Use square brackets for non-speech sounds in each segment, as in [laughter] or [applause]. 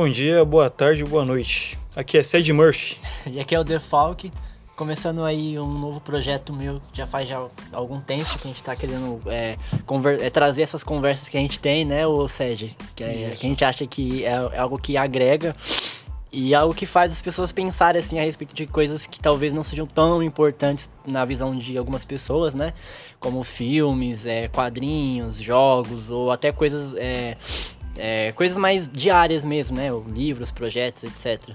Bom dia, boa tarde, boa noite. Aqui é Ced Murphy. [laughs] E aqui é o Defalque, começando aí um novo projeto meu, já faz já algum tempo que a gente tá querendo é, é, trazer essas conversas que a gente tem, né, o Ced? Que, é, que a gente acha que é, é algo que agrega e algo que faz as pessoas pensarem assim a respeito de coisas que talvez não sejam tão importantes na visão de algumas pessoas, né? Como filmes, é, quadrinhos, jogos ou até coisas é, é, coisas mais diárias mesmo, né? Livros, projetos, etc.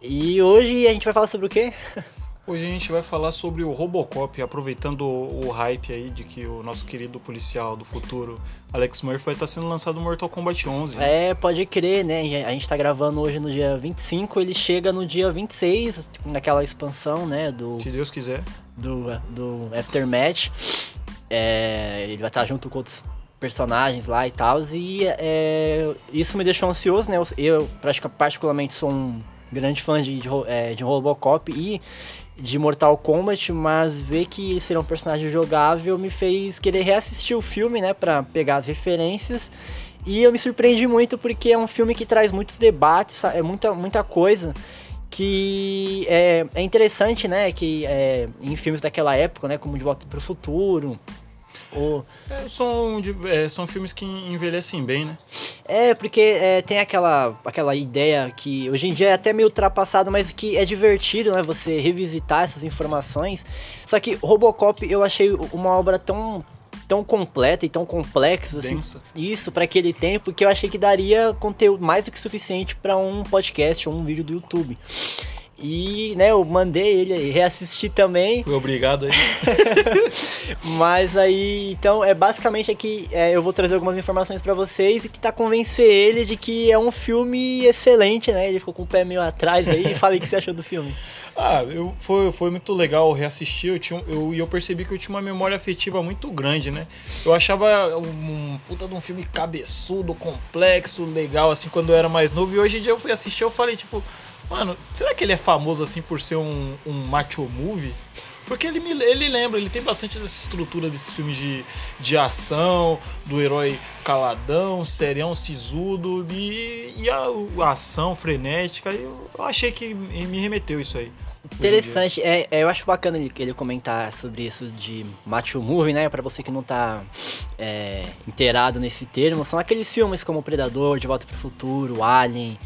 E hoje a gente vai falar sobre o quê? [laughs] Hoje a gente vai falar sobre o Robocop, aproveitando o, hype aí de que o nosso querido policial do futuro, Alex Murphy, vai estar sendo lançado no Mortal Kombat 11. Né? É, pode crer, né? A gente tá gravando hoje no dia 25, ele chega no dia 26, naquela expansão, né? Do, Se Deus quiser. Do, do Aftermath. É, ele vai estar junto com outros personagens lá e tal. E é, isso me deixou ansioso, né? Eu, eu particularmente sou um grande fã de, de, é, de Robocop e de Mortal Kombat, mas ver que ele seria um personagem jogável me fez querer reassistir o filme, né, para pegar as referências. E eu me surpreendi muito porque é um filme que traz muitos debates, é muita, muita coisa que é, é interessante, né, que é, em filmes daquela época, né, como De Volta para o Futuro, ou... É, são, é, são filmes que envelhecem bem, né? É, porque é, tem aquela, aquela ideia que hoje em dia é até meio ultrapassado, mas que é divertido, né? Você revisitar essas informações. Só que Robocop eu achei uma obra tão tão completa e tão complexa assim, isso para aquele tempo que eu achei que daria conteúdo mais do que suficiente para um podcast ou um vídeo do YouTube. E, né, eu mandei ele reassistir também. Fui obrigado aí. [laughs] Mas aí, então, é basicamente aqui, é, eu vou trazer algumas informações para vocês e tentar convencer ele de que é um filme excelente, né? Ele ficou com o pé meio atrás aí. [laughs] Falei o que você achou do filme. Ah, eu, foi, foi muito legal reassistir. Eu, tinha, eu, eu percebi que eu tinha uma memória afetiva muito grande, né? Eu achava um, um puta de um filme cabeçudo, complexo, legal, assim, quando eu era mais novo. E hoje em dia eu fui assistir eu falei, tipo, Mano, será que ele é famoso assim por ser um, um macho movie? Porque ele, me, ele lembra, ele tem bastante dessa estrutura desses filmes de, de ação, do herói caladão, serião, sisudo, e, e a, a ação frenética. Eu, eu achei que me remeteu isso aí. Interessante, é, é, eu acho bacana ele, ele comentar sobre isso de macho movie, né? Pra você que não tá é, inteirado nesse termo, são aqueles filmes como Predador, De Volta pro Futuro, Alien,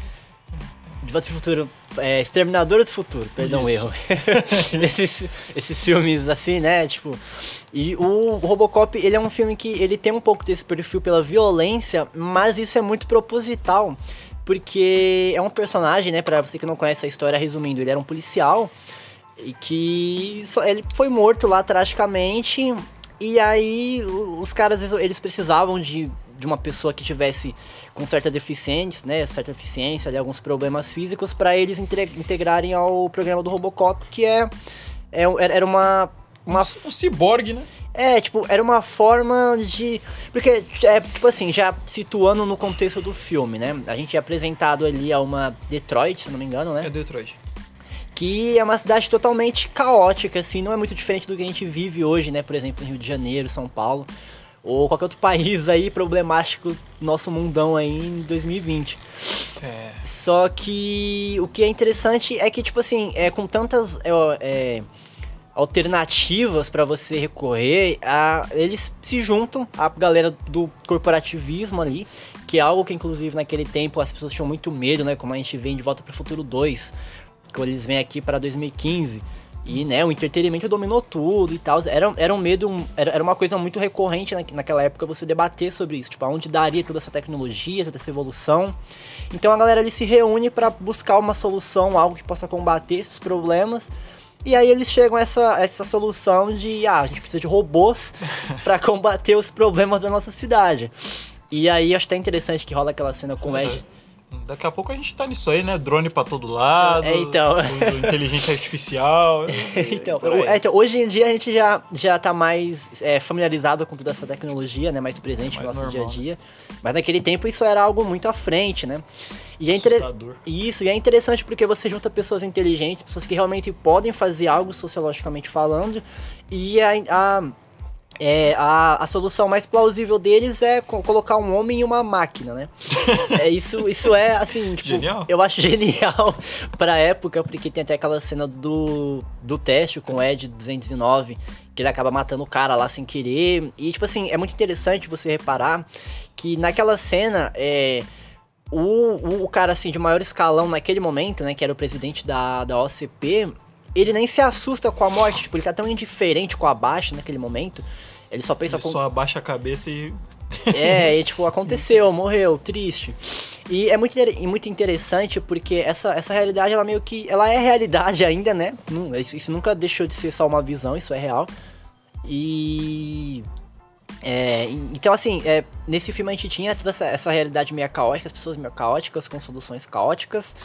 de Volta pro Futuro. É, Exterminador do Futuro, perdão o erro. [laughs] esses, esses filmes assim, né? Tipo. E o Robocop, ele é um filme que ele tem um pouco desse perfil pela violência, mas isso é muito proposital. Porque é um personagem, né? Pra você que não conhece a história, resumindo, ele era um policial e que ele foi morto lá tragicamente. E aí os caras eles precisavam de de uma pessoa que tivesse com certa deficiência, né, certa deficiência, ali, alguns problemas físicos, para eles integrarem ao programa do Robocop, que é, é era uma uma um ciborgue, né? É, tipo, era uma forma de. Porque, é, tipo assim, já situando no contexto do filme, né? A gente é apresentado ali a uma Detroit, se não me engano, né? É Detroit. Que é uma cidade totalmente caótica, assim, não é muito diferente do que a gente vive hoje, né? Por exemplo, em Rio de Janeiro, São Paulo ou qualquer outro país aí problemático nosso mundão aí em 2020. É. Só que o que é interessante é que, tipo assim, é, com tantas é, é, alternativas para você recorrer, a, eles se juntam, a galera do corporativismo ali, que é algo que, inclusive, naquele tempo as pessoas tinham muito medo, né? Como a gente vem de Volta para o Futuro 2, quando eles vêm aqui para 2015. E, né, o entretenimento dominou tudo e tal. Era, era um medo, era, era uma coisa muito recorrente na, naquela época você debater sobre isso. Tipo, aonde daria toda essa tecnologia, toda essa evolução. Então a galera ali se reúne para buscar uma solução, algo que possa combater esses problemas. E aí eles chegam a essa, essa solução de, ah, a gente precisa de robôs [laughs] para combater os problemas da nossa cidade. E aí acho até interessante que rola aquela cena com o Ed Daqui a pouco a gente tá nisso aí, né? Drone pra todo lado. É, então. [laughs] Inteligência artificial. [laughs] então, é, então, hoje em dia a gente já, já tá mais é, familiarizado com toda essa tecnologia, né? Mais presente mais no nosso normal. dia a dia. Mas naquele tempo isso era algo muito à frente, né? E é inter... Isso, e é interessante porque você junta pessoas inteligentes, pessoas que realmente podem fazer algo sociologicamente falando, e a, a é, a, a solução mais plausível deles é co colocar um homem e uma máquina, né? [laughs] é, isso, isso é, assim, tipo, Genial. eu acho [laughs] genial pra época, porque tem até aquela cena do, do teste com o Ed 209, que ele acaba matando o cara lá sem querer. E, tipo assim, é muito interessante você reparar que naquela cena, é, o, o, o cara, assim, de maior escalão naquele momento, né, que era o presidente da, da OCP, ele nem se assusta com a morte, tipo, ele tá tão indiferente com a baixa naquele momento. Ele só pensa Ele com. só abaixa a cabeça e. [laughs] É, e tipo, aconteceu, morreu, triste. E é muito, e muito interessante porque essa, essa realidade, ela meio que. Ela é realidade ainda, né? Isso, isso nunca deixou de ser só uma visão, isso é real. E. É, então, assim, é, nesse filme a gente tinha toda essa, essa realidade meio caótica, as pessoas meio caóticas, com soluções caóticas.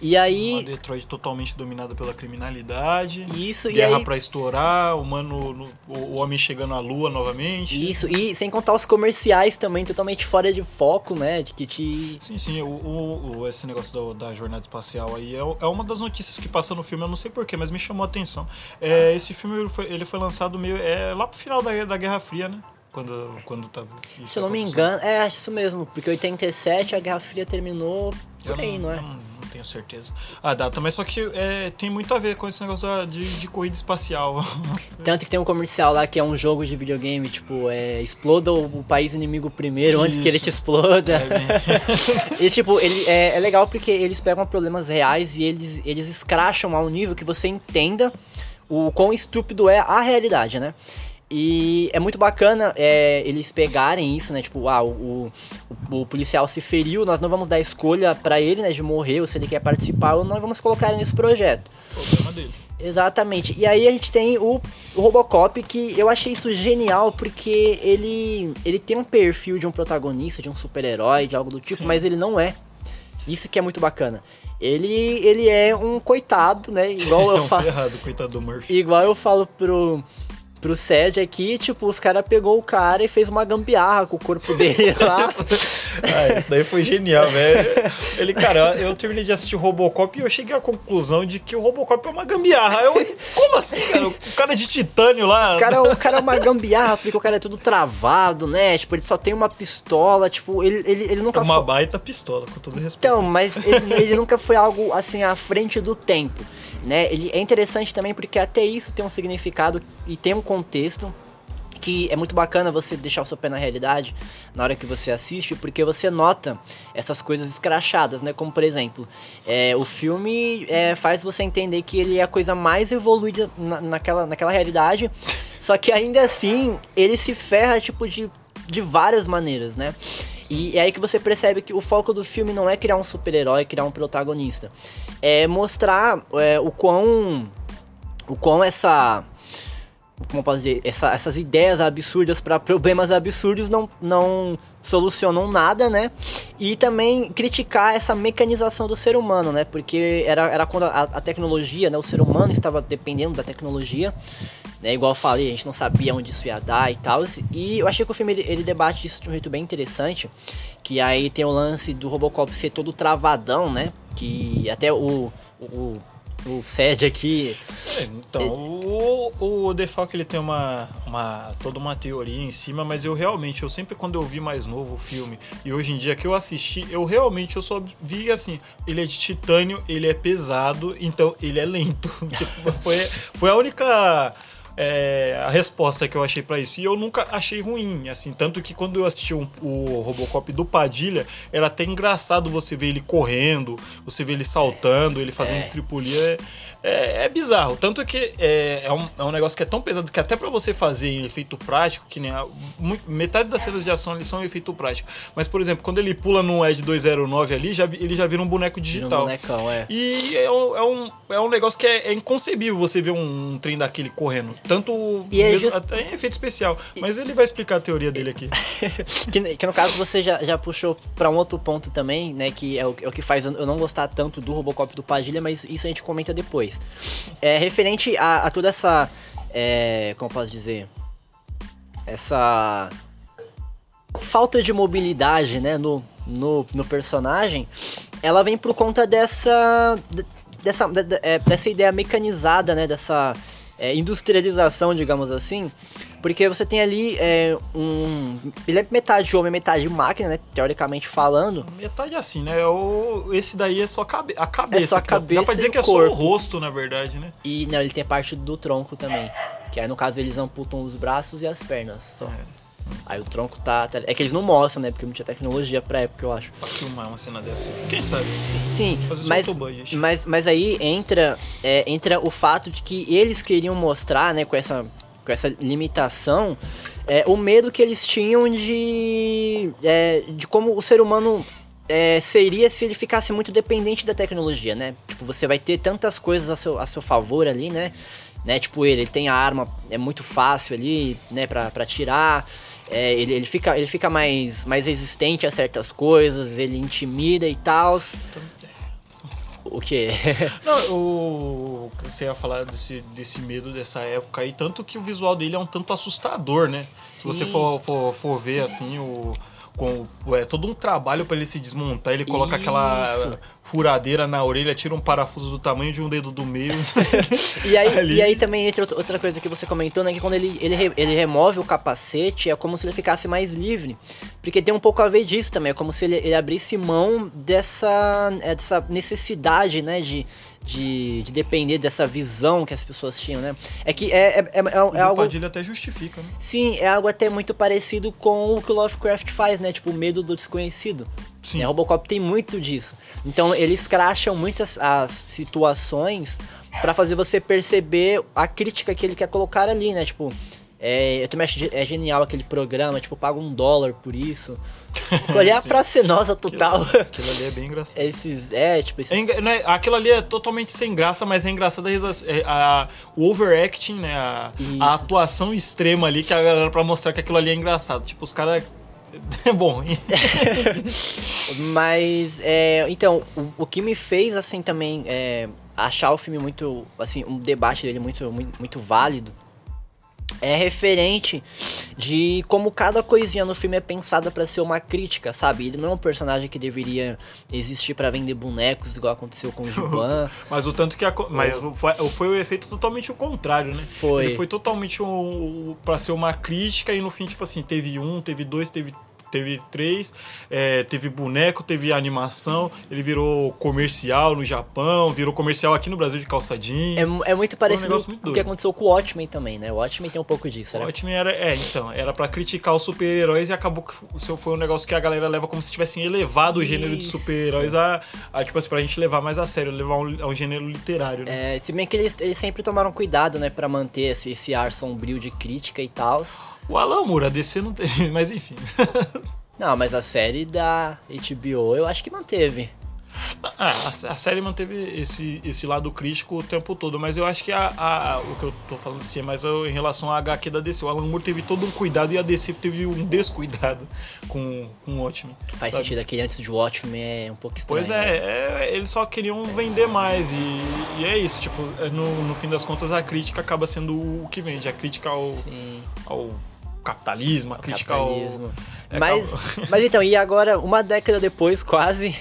E Uma aí. Detroit totalmente dominada pela criminalidade. Isso, e Guerra aí. pra estourar, o, no- homem chegando à lua novamente. Isso, e sem contar os comerciais também, totalmente fora de foco, né? De que te. Sim, sim, o, o- o- esse negócio do- da jornada espacial aí é, é uma das notícias que passa no filme, eu não sei porquê, mas me chamou a atenção. É, esse filme ele foi, ele foi lançado meio. É, lá pro final da, da Guerra Fria, né? Quando, quando tava. Se eu não me engano, é isso mesmo, porque 87 a Guerra Fria terminou Eu por aí, não, é? eu não tenho certeza. A data, mas só que é, tem muito a ver com esse negócio da- de, de corrida espacial. [laughs] Tanto que tem um comercial lá que é um jogo de videogame, tipo, é exploda o, país inimigo primeiro antes que ele te exploda. É, [laughs] E tipo, ele é, é legal porque eles pegam problemas reais e eles, eles escracham a um nível que você entenda o quão estúpido é a realidade, né? E é muito bacana é, eles pegarem isso, né? Tipo, ah, o, o, o policial se feriu, nós não vamos dar escolha pra ele, né? De morrer ou se ele quer participar ou não vamos colocar ele nesse projeto. problema dele. Exatamente. E aí a gente tem o, o Robocop, que eu achei isso genial, porque ele, ele tem um perfil de um protagonista, de um super-herói, de algo do tipo, mas ele não é. Isso que é muito bacana. Ele, ele é um coitado, né? Igual [laughs] é eu um falo. do Murphy. Igual eu falo pro, pro Sed aqui, tipo, os caras pegou o cara e fez uma gambiarra com o corpo dele [laughs] lá. Ah, isso daí foi genial, velho. Ele, cara, eu terminei de assistir o Robocop e eu cheguei à conclusão de que o Robocop é uma gambiarra. Eu, como assim, cara? O cara de titânio lá. O cara, o cara é uma gambiarra, porque o cara é tudo travado, né? Tipo, ele só tem uma pistola, tipo, ele, ele, ele é nunca uma foi. baita pistola, com todo respeito. Então, mas ele, ele nunca foi algo assim à frente do tempo, né? Ele é interessante também porque até isso tem um significado e tem um contexto que é muito bacana você deixar o seu pé na realidade na hora que você assiste, porque você nota essas coisas escrachadas, né? Como por exemplo, é, o filme é, faz você entender que ele é a coisa mais evoluída na- naquela, naquela realidade, só que ainda assim ele se ferra tipo de, de várias maneiras, né? E é aí que você percebe que o foco do filme não é criar um super-herói, criar um protagonista. É mostrar é, o quão. O quão essa. Como posso dizer? Essa- essas ideias absurdas para problemas absurdos não, não solucionam nada, né? E também criticar essa mecanização do ser humano, né? Porque era, era quando a, a tecnologia, né? O ser humano estava dependendo da tecnologia. Né, igual eu falei, a gente não sabia onde isso ia dar e tal. E eu achei que o filme ele, ele debate isso de um jeito bem interessante. Que aí tem o lance do Robocop ser todo travadão, né? Que até o. o o Sed aqui. É, Então, o, o Defalco ele tem uma, uma toda uma teoria em cima, mas eu realmente, eu sempre quando eu vi mais novo o filme e hoje em dia que eu assisti, eu realmente eu só vi assim, ele é de titânio, ele é pesado, então ele é lento. [laughs] Tipo, foi, foi a única é, a resposta que eu achei pra isso. E eu nunca achei ruim, assim. Tanto que quando eu assisti um- o Robocop do Padilha, era até engraçado você ver ele correndo, você ver ele saltando, ele fazendo estripulia. É, é bizarro. Tanto que é, é, um, é um negócio que é tão pesado que até pra você fazer em efeito prático, que nem a, metade das cenas de ação são em efeito prático. Mas, por exemplo, quando ele pula no Ed 209 ali, já, ele já vira um boneco Vira um digital. bonecão, é. E é um, é um, é um negócio que é, é inconcebível você ver um, um trem daquele correndo. Tanto E é mesmo- just- até em efeito especial. Mas ele vai explicar a teoria dele aqui. [laughs] que, que no caso você já, já puxou pra um outro ponto também, né? Que é o, é o que faz eu eu não gostar tanto do Robocop do Padilha, mas isso a gente comenta depois. É referente a, a toda essa. É, como posso dizer? Essa. Falta de mobilidade, né? No, no, no personagem, ela vem por conta dessa. dessa, de- de- é, dessa ideia mecanizada, né? Dessa. É, industrialização, digamos assim, porque você tem ali é, um. Ele é metade homem, metade máquina, né? Teoricamente falando. Metade assim, né? O, esse daí é só cabe, a cabeça. É só a cabeça Dá pra dizer que é só o rosto, na verdade, né? E não, ele tem parte do tronco também. Que aí no caso eles amputam os braços e as pernas. Só. É. Aí o tronco tá, tá- É que eles não mostram, né? Porque não tinha tecnologia pra época, eu acho. Pra filmar uma cena dessa. Quem sabe? Sim, Mas mas, mas aí entra, é, entra o fato de que eles queriam mostrar, né, com essa, com essa limitação, é, o medo que eles tinham de, é, de como o ser humano é, seria se ele ficasse muito dependente da tecnologia, né? Tipo, você vai ter tantas coisas a seu, a seu favor ali, né? né? Tipo, ele, ele tem a arma, é muito fácil ali, né, pra, pra tirar. É, ele, ele fica, ele fica mais, mais resistente a certas coisas, ele intimida e tal. [laughs] O que? Não, o você ia falar desse, desse medo dessa época aí, tanto que o visual dele é um tanto assustador, né? Se você Sim. for, for, for ver assim, o. Com, é todo um trabalho pra ele se desmontar, ele coloca aquela Isso. furadeira na orelha, tira um parafuso do tamanho de um dedo do meio. [laughs] E aí, e aí também entra outra- coisa que você comentou, né? Que quando ele, ele, ele remove o capacete, é como se ele ficasse mais livre. Porque tem um pouco a ver disso também. É como se ele, ele abrisse mão dessa, é, dessa necessidade, né? De, de, de depender dessa visão que as pessoas tinham, né? É que é, é, é, é o algo. Padilha até justifica, né? Sim, é algo até muito parecido com o que o Lovecraft faz, né? Tipo, o medo do desconhecido. Sim. Né? Robocop tem muito disso. Então eles cracham muitas as situações pra fazer você perceber a crítica que ele quer colocar ali, né? Tipo, é, eu também acho é genial aquele programa, tipo, paga um dólar por isso. Olhar Sim. pra cenosa total. Aquilo ali é bem engraçado. [laughs] esses, é, tipo, esses... É engra- né, aquilo ali é totalmente sem graça, mas é engraçado a, é, a- o overacting, né? A, a atuação extrema ali que a galera pra mostrar que aquilo ali é engraçado. Tipo, os caras. É [laughs] bom. [laughs] Mas, é, então, o, o que me fez, assim, também, é, achar o filme muito, assim, um debate dele muito, muito, muito válido, é referente de como cada coisinha no filme é pensada pra ser uma crítica, sabe? Ele não é um personagem que deveria existir pra vender bonecos, igual aconteceu com o [laughs] Giban. Mas o tanto que. A, co- mas foi, foi o efeito totalmente o contrário, né? Foi. Ele foi totalmente um, pra ser uma crítica e no fim, tipo assim, teve um, teve dois, teve. Teve três, é, teve boneco, teve animação, ele virou comercial no Japão, virou comercial aqui no Brasil de calça jeans. É, é muito parecido muito com o que aconteceu com o Watchmen também, né? O Watchmen tem um pouco disso, O né? Watchmen era, é, então, era pra criticar os super-heróis e acabou que o seu foi um negócio que a galera leva como se tivessem elevado o gênero de Isso. super-heróis a, a, tipo assim, pra gente levar mais a sério, levar um, a um gênero literário, né? É, se bem que eles, eles sempre tomaram cuidado, né, pra manter esse, esse ar sombrio de crítica e tal. O Alan Moore, a DC não teve, [laughs] mas enfim. Não, mas a série da HBO eu acho que manteve. Ah, a, a série manteve esse, esse lado crítico o tempo todo, mas eu acho que a, a- o que eu tô falando assim é mais em relação à HQ da DC. O Alan Moore teve todo um cuidado e a DC teve um descuidado [laughs] com, com o Watchmen. Faz sabe? sentido, aquele antes de Watchmen é um pouco estranho. Pois né? é, é, eles só queriam vender mais e, e é isso, tipo, é, no, no fim das contas a crítica acaba sendo o que vende, a crítica ao, Sim, ao capitalismo, a crítica capitalismo. é, mas, mas então, e agora, uma década depois, quase,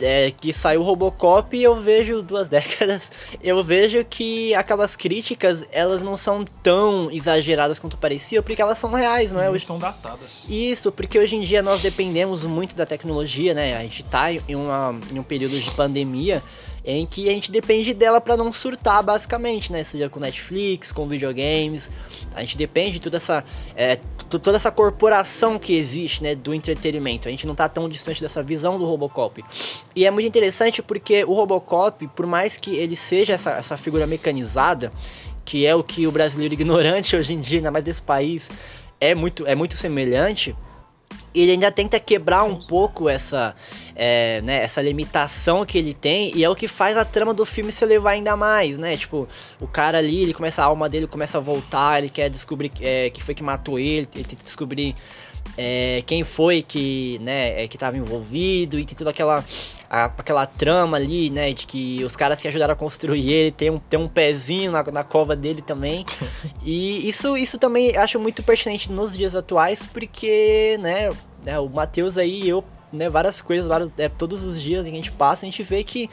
é, que saiu o Robocop, eu vejo duas [laughs] décadas, eu vejo que aquelas críticas, elas não são tão exageradas quanto parecia, porque elas são reais, não é? ao... Hoje- são datadas. Isso, porque hoje em dia nós dependemos muito da tecnologia, né? A gente tá em, uma, em um período de pandemia em que a gente depende dela pra não surtar, basicamente, né? Seja com Netflix, com videogames. A gente depende de toda essa, é, toda essa corporação que existe, né? Do entretenimento. A gente não tá tão distante dessa visão do Robocop. E é muito interessante porque o Robocop, por mais que ele seja essa, essa figura mecanizada, que é o que o brasileiro [laughs] ignorante hoje em dia, ainda mais desse país, é muito, é muito semelhante. Ele ainda tenta quebrar um pouco essa, é, né, essa limitação que ele tem e é o que faz a trama do filme se levar ainda mais, né? Tipo, o cara ali, ele começa a alma dele começa a voltar, ele quer descobrir é, que foi que matou ele, ele tenta descobrir é, quem foi que, né, é, que tava envolvido e tem toda aquela a- aquela trama ali, né, de que os caras que ajudaram a construir ele tem um, tem um pezinho na, na cova dele também. [laughs] e isso, isso também acho muito pertinente nos dias atuais, porque, né, né, o Matheus aí, eu né, várias coisas, vários, é, todos os dias que a gente passa, a gente vê que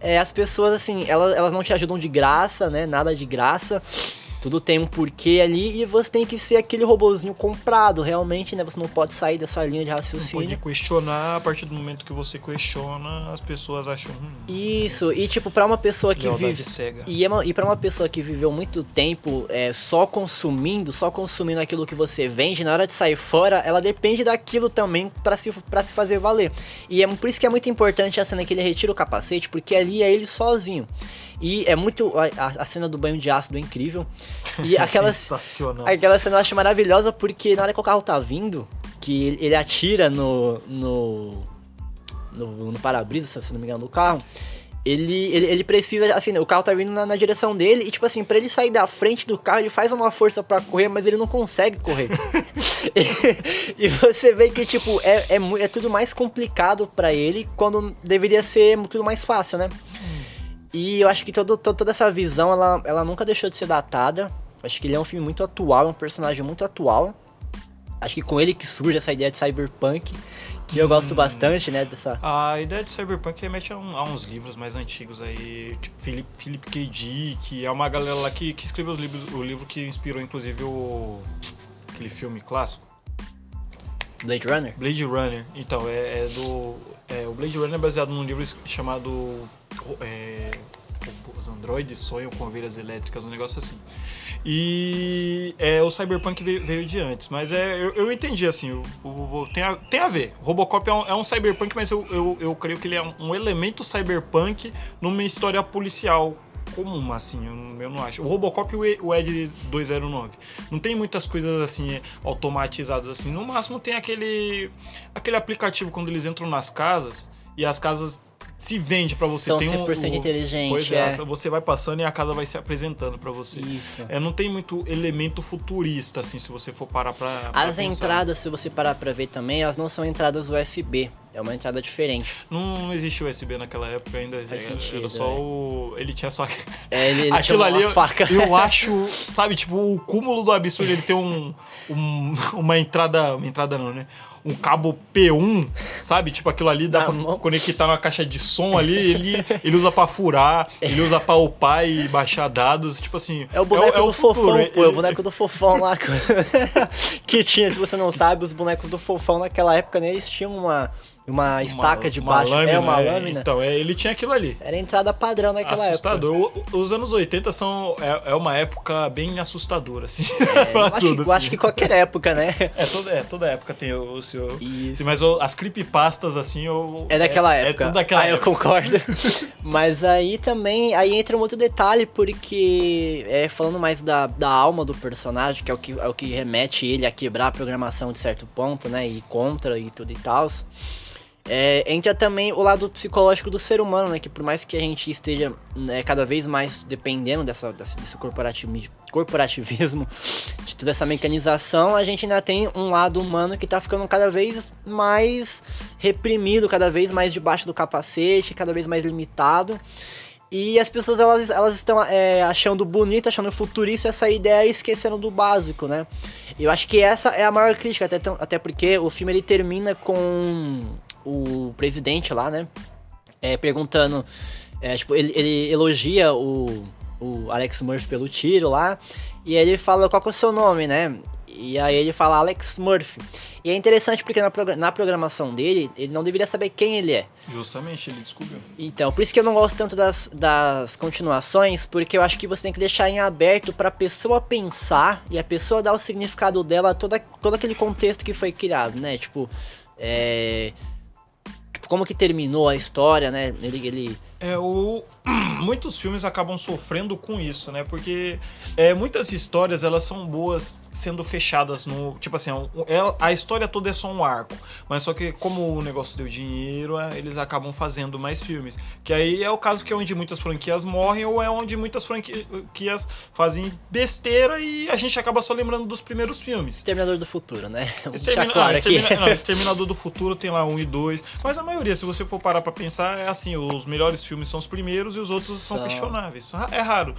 é, as pessoas, assim, elas, elas não te ajudam de graça, né? Nada de graça. Tudo tem um porquê ali e você tem que ser aquele robozinho comprado, realmente, né? Você não pode sair dessa linha de Não raciocínio. pode questionar, a partir do momento que você questiona, as pessoas acham. Hum, Isso, e tipo, pra uma pessoa que lealdade vive. cega. E, é uma- e para uma pessoa que viveu muito tempo é, só consumindo, só consumindo aquilo que você vende, na hora de sair fora, ela depende daquilo também pra se, pra se fazer valer. E é por isso que é muito importante a cena que ele retira o capacete, porque ali é ele sozinho. E é muito. A, a- cena do banho de ácido é incrível. E [laughs] aquela, Sensacional. aquela cena eu acho maravilhosa porque na hora que o carro tá vindo, que ele, ele atira no. no. no, no para-brisa, se não me engano, do carro. Ele, ele, ele precisa, assim, o carro tá vindo na, na direção dele e, tipo assim, pra ele sair da frente do carro, ele faz uma força pra correr, mas ele não consegue correr. e, [laughs] [laughs] e você vê que, tipo, é, é, é tudo mais complicado pra ele quando deveria ser tudo mais fácil, né? E eu acho que todo, to- toda essa visão, ela, ela nunca deixou de ser datada. Acho que ele é um filme muito atual, é um personagem muito atual. Acho que com ele que surge essa ideia de cyberpunk, que eu gosto bastante, né, dessa... A ideia de Cyberpunk remete a, um- a uns livros mais antigos aí, tipo Philip, Philip K. Dick, é uma galera lá que, que escreveu os livros, o livro que inspirou inclusive o aquele filme clássico, Blade Runner. Blade Runner. Então, é, é do. é, o Blade Runner é baseado num livro chamado. É, os androides sonham com ovelhas elétricas, um negócio assim. E é, o Cyberpunk veio, veio de antes, mas é, eu, eu entendi assim, o, o- tem, a, tem a ver. O Robocop é um, é um Cyberpunk, mas eu, eu, eu creio que ele é um, um elemento Cyberpunk numa história policial comum, assim, eu, não- eu não acho. O Robocop E- o Ed 209. Não tem muitas coisas assim automatizadas assim. No máximo tem aquele aquele aplicativo quando eles entram nas casas e as casas se vende pra você. São tem um 100% o- inteligente, Pois é, é. você vai passando e a casa vai se apresentando pra você. Isso. É, não tem muito elemento futurista, assim, se você for parar pra. pra As pensar. entradas, se você parar pra ver também, elas não são entradas USB. É uma entrada diferente. Não, não existia USB naquela época ainda. Faz era, sentido, era só é. o. Ele tinha só. É, ele, [laughs] ele Aquilo ali, uma eu, faca. eu [laughs] acho, sabe, tipo, o cúmulo do absurdo, ele tem um, um- [laughs] uma entrada, uma entrada não, né? Um cabo P1, sabe? Tipo, aquilo ali dá pra conectar numa caixa de som ali, ele, ele usa pra furar, ele usa pra upar e baixar dados, tipo assim... É o boneco do futuro, fofão, ele- pô. É o boneco do fofão lá. [laughs] que tinha, se você não sabe, os bonecos do fofão naquela época, né? Eles tinham uma, uma estaca de baixo. é uma é, lâmina. Então, é, ele tinha aquilo ali. Era a entrada padrão naquela Assustador. O- Os anos 80 são, é, é uma época bem assustadora, assim. época. É, [laughs] eu, acho, tudo, eu acho assim. que qualquer época, né? [laughs] É toda, é, toda época tem o, o seu. Mas o- as creepypastas, assim, eu, É daquela época. É tudo daquela ah, eu época. concordo. [laughs] Mas aí também, aí entra um outro detalhe, porque é, falando mais da, da alma do personagem, que é o que, é o que remete ele a quebrar a programação de certo ponto, né? E contra e tudo e tal. É, entra também o lado psicológico do ser humano, né? Que por mais que a gente esteja né, cada vez mais dependendo dessa, dessa- desse corporativi- corporativismo, de toda essa mecanização, a gente ainda tem um lado humano que tá ficando cada vez mais reprimido, cada vez mais debaixo do capacete, cada vez mais limitado. E as pessoas elas, elas estão é, achando bonito, achando futurista essa ideia e esquecendo do básico, né? Eu acho que essa é a maior crítica, até, até porque o filme ele termina com o presidente lá, né? É, perguntando. é, tipo, ele, ele elogia o, o Alex Murphy pelo tiro lá. E aí ele fala qual que é o seu nome, né? E aí ele fala Alex Murphy. E é interessante porque na, na programação dele, ele não deveria saber quem ele é. Justamente, ele descobriu. Então, por isso que eu não gosto tanto das, das continuações, porque eu acho que você tem que deixar em aberto pra pessoa pensar e a pessoa dar o significado dela a toda, todo aquele contexto que foi criado, né? Tipo, é. Como que terminou a história, né? Ele. ele É, o... [clears throat] Muitos filmes acabam sofrendo com isso, né? Porque é, muitas histórias, elas são boas sendo fechadas no... Tipo assim, um- ela- a história toda é só um arco. Mas só que como o negócio deu dinheiro, é, eles acabam fazendo mais filmes. Que aí é o caso que é onde muitas franquias morrem ou é onde muitas franquias fazem besteira e a gente acaba só lembrando dos primeiros filmes. Terminador do Futuro, né? Vamos [laughs] Extermina- claro não, aqui. Extermina- não, [laughs] Exterminador do Futuro tem lá um e dois. Mas a maioria, se você for parar pra pensar, é assim: os melhores filmes são os primeiros e os outros são, São. questionáveis. É raro.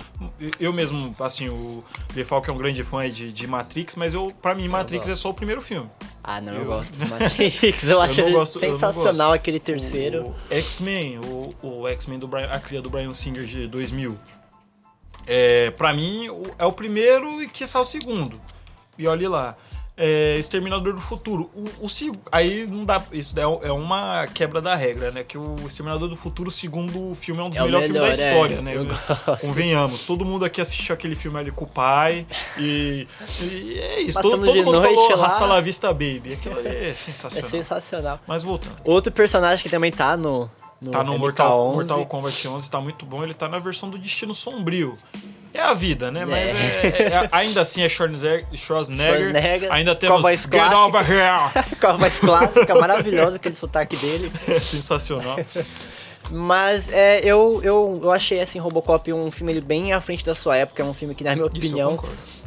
Eu mesmo, assim, o Defalco é um grande fã de, de Matrix, mas eu, pra mim, Matrix é só o primeiro filme. Ah, não, eu, Eu- gosto do [laughs] Matrix. Eu acho não gosto- eu sensacional gosto. aquele terceiro. X-Men, o, o X-Men do Brian, a cria do Brian Singer de 2000. É, pra mim, é o primeiro e que sai o segundo. E olhe lá. É, Exterminador do Futuro. O, o aí não dá. Isso é, é uma quebra da regra, né? Que o Exterminador do Futuro, segundo o filme, é um dos É melhores filmes da melhor, é. história, né? Eu gosto. Convenhamos. Todo mundo aqui assistiu aquele filme ali com o pai. E, e é isso. Passando Todo, todo mundo noite falou lá. Hasta la vista, baby. Aquilo é É sensacional. sensacional. Mas voltando. Outro personagem que também tá no. no Tá no MK11. Mortal, Mortal Kombat 11, tá muito bom. Ele tá na versão do Destino Sombrio. É a vida, né? Mas É. é- é- ainda assim é Schwarzenegger. Schwarzenegger. Ainda com a temos voz clássica. [laughs] Com a voz clássica, maravilhosa, aquele sotaque dele. É sensacional. Mas é, eu, eu, eu achei assim, Robocop um filme bem à frente da sua época. É um filme que, na minha opinião.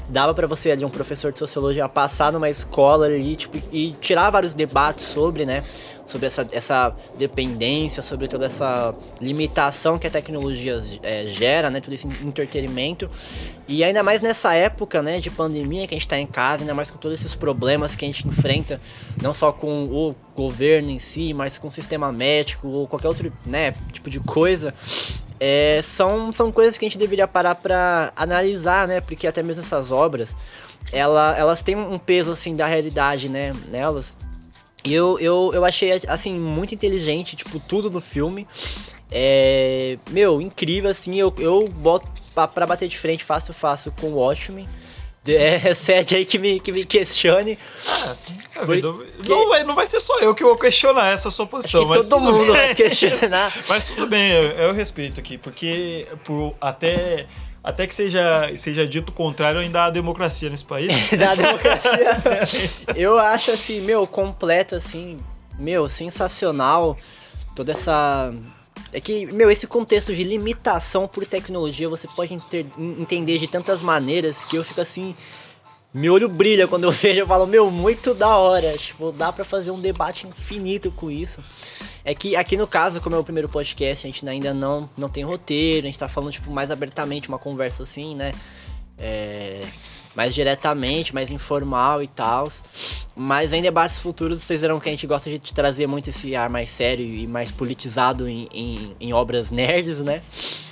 Dava pra você ali, um professor de sociologia, passar numa escola ali, tipo, e tirar vários debates sobre, né? Sobre essa, essa dependência, sobre toda essa limitação que a tecnologia é, gera, né? Todo esse entretenimento. E ainda mais nessa época, né, de pandemia que a gente tá em casa, ainda mais com todos esses problemas que a gente enfrenta, não só com o governo em si, mas com o sistema médico ou qualquer outro, né, tipo de coisa. É, são, são coisas que a gente deveria parar pra analisar, né? Porque até mesmo essas obras, ela, elas têm um peso, assim, da realidade, né? Nelas. E eu, eu, eu achei, assim, muito inteligente, tipo, tudo no filme. É, meu, incrível, assim, eu, eu boto pra bater de frente fácil, fácil com o Watchmen. É, sede aí que me, que me questione. É, vida- não, vai, não vai ser só eu que vou questionar essa sua posição. mas todo mundo bem. vai questionar. [laughs] Mas tudo bem, eu, eu respeito aqui, porque por, até, até que seja, seja dito o contrário, ainda há democracia nesse país. [laughs] da democracia. Eu acho assim, meu, completo, assim, meu, sensacional. Toda essa. É que, meu, esse contexto de limitação por tecnologia você pode enter- entender de tantas maneiras que eu fico assim. Meu olho brilha quando eu [laughs] vejo, eu falo, meu, muito da hora. Tipo, dá pra fazer um debate infinito com isso. É que aqui no caso, como é o primeiro podcast, a gente ainda não, não tem roteiro, a gente tá falando, tipo, mais abertamente, uma conversa assim, né? É, mais diretamente, mais informal e tal. Mas em debates futuros, vocês verão que a gente gosta de trazer muito esse ar mais sério e mais politizado em, em, em obras nerds, né?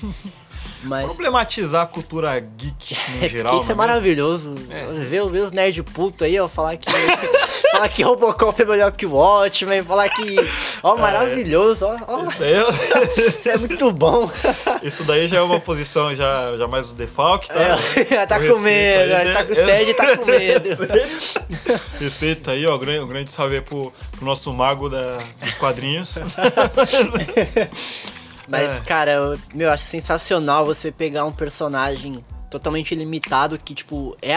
[laughs] Mas. Problematizar a cultura geek no [laughs] É geral. isso é mesmo? maravilhoso. É. Ver, ver os nerd puto aí, ó, falar que. [laughs] falar que Robocop é melhor que o Watchmen, falar que. Ó, maravilhoso, ó. ó Isso é- isso é muito bom. isso daí já é uma posição já, já mais do defalque, tá? É, [laughs] tá com medo, aí, né? tá com sede e tá com [laughs] medo. Respeito aí, ó. Grande, um grande salve aí pro, pro nosso mago da, dos quadrinhos. [laughs] Mas, É. cara, eu, meu, eu acho sensacional você pegar um personagem totalmente limitado que, tipo, é,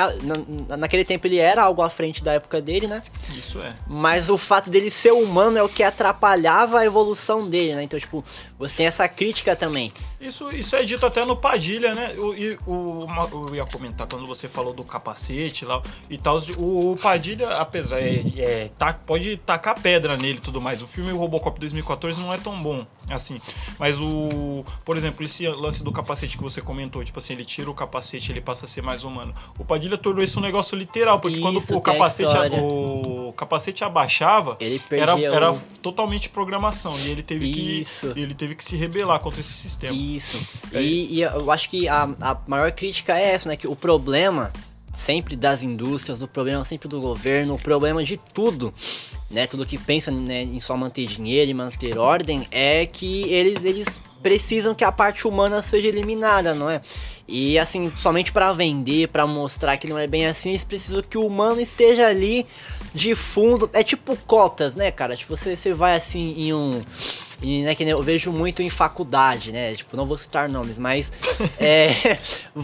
na, naquele tempo ele era algo à frente da época dele, né? Isso é. Mas o fato dele ser humano é o que atrapalhava a evolução dele, né? Então, tipo, você tem essa crítica também. Isso, isso é dito até no Padilha, né? O, e o, eu ia comentar quando você falou do capacete lá e tal. O, o Padilha, apesar é, é, tá, pode tacar pedra nele e tudo mais. O filme Robocop 2014 não é tão bom assim. Mas o, por exemplo, esse lance do capacete que você comentou, tipo assim, ele tira o capacete, ele passa a ser mais humano. O Padilha tornou isso um negócio literal, porque quando Isso, o tem a capacete, história. o capacete abaixava, Ele era, era o- totalmente programação e ele teve Isso. que ele teve que se rebelar contra esse sistema. Isso. É. E, e eu acho que a, a maior crítica é essa, né? Que o problema sempre das indústrias, o problema sempre do governo, o problema de tudo, né? Tudo que pensa né, em só manter dinheiro e manter ordem é que eles, eles precisam que a parte humana seja eliminada, não é? E assim, somente para vender, para mostrar que não é bem assim, eles precisam que o humano esteja ali de fundo. É tipo cotas, né, cara? Tipo, você, você vai assim em um. E, né, que eu vejo muito em faculdade, né? Tipo, não vou citar nomes, mas. [laughs] é,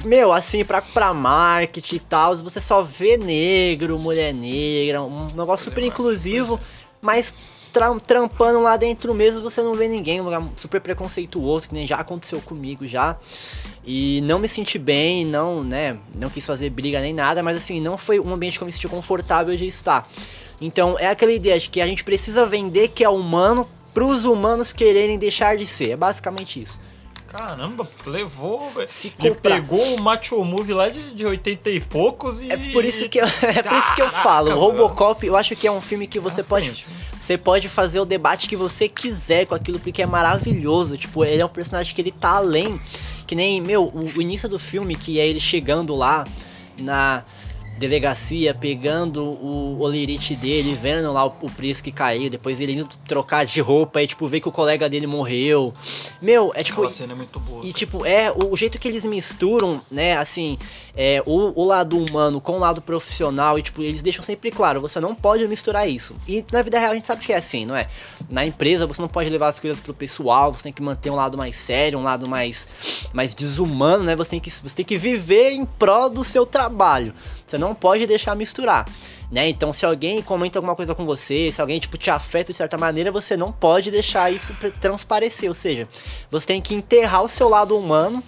meu, assim, pra, pra marketing e tal, você só vê negro, mulher negra, um negócio super inclusivo, mas tra- trampando lá dentro mesmo você não vê ninguém, um lugar super preconceituoso, que nem já aconteceu comigo já. E não me senti bem, não, né? Não quis fazer briga nem nada, mas assim, não foi um ambiente que eu me senti confortável de estar. Então é aquela ideia de que a gente precisa vender que é humano para os humanos quererem deixar de ser. É basicamente isso. Caramba, levou, velho. Ele pegou o Macho Movie lá de, de 80 e poucos e. É por isso que eu, [laughs] é por isso que eu falo. Robocop, eu acho que é um filme que você Na pode frente. você pode fazer o debate que você quiser com aquilo porque é maravilhoso. Tipo, ele é um personagem que ele tá além, que nem, meu, o, o início do filme que é ele chegando lá na delegacia, pegando o olerite dele, vendo lá o, o Prisk que caiu, depois ele indo trocar de roupa e tipo ver que o colega dele morreu. Meu, é tipo Aquela cena é muito boa. e tipo, é o, o jeito que eles misturam, né, assim, é, o, o lado humano com o lado profissional, e tipo, eles deixam sempre claro, você não pode misturar isso. E na vida real a gente sabe que é assim, não é? Na empresa você não pode levar as coisas pro pessoal, você tem que manter um lado mais sério, um lado mais, mais desumano, né? Você tem, que, você tem que viver em prol do seu trabalho. Você não pode deixar misturar. Né? Então, se alguém comenta alguma coisa com você, se alguém tipo te afeta de certa maneira, você não pode deixar isso transparecer. Ou seja, você tem que enterrar o seu lado humano,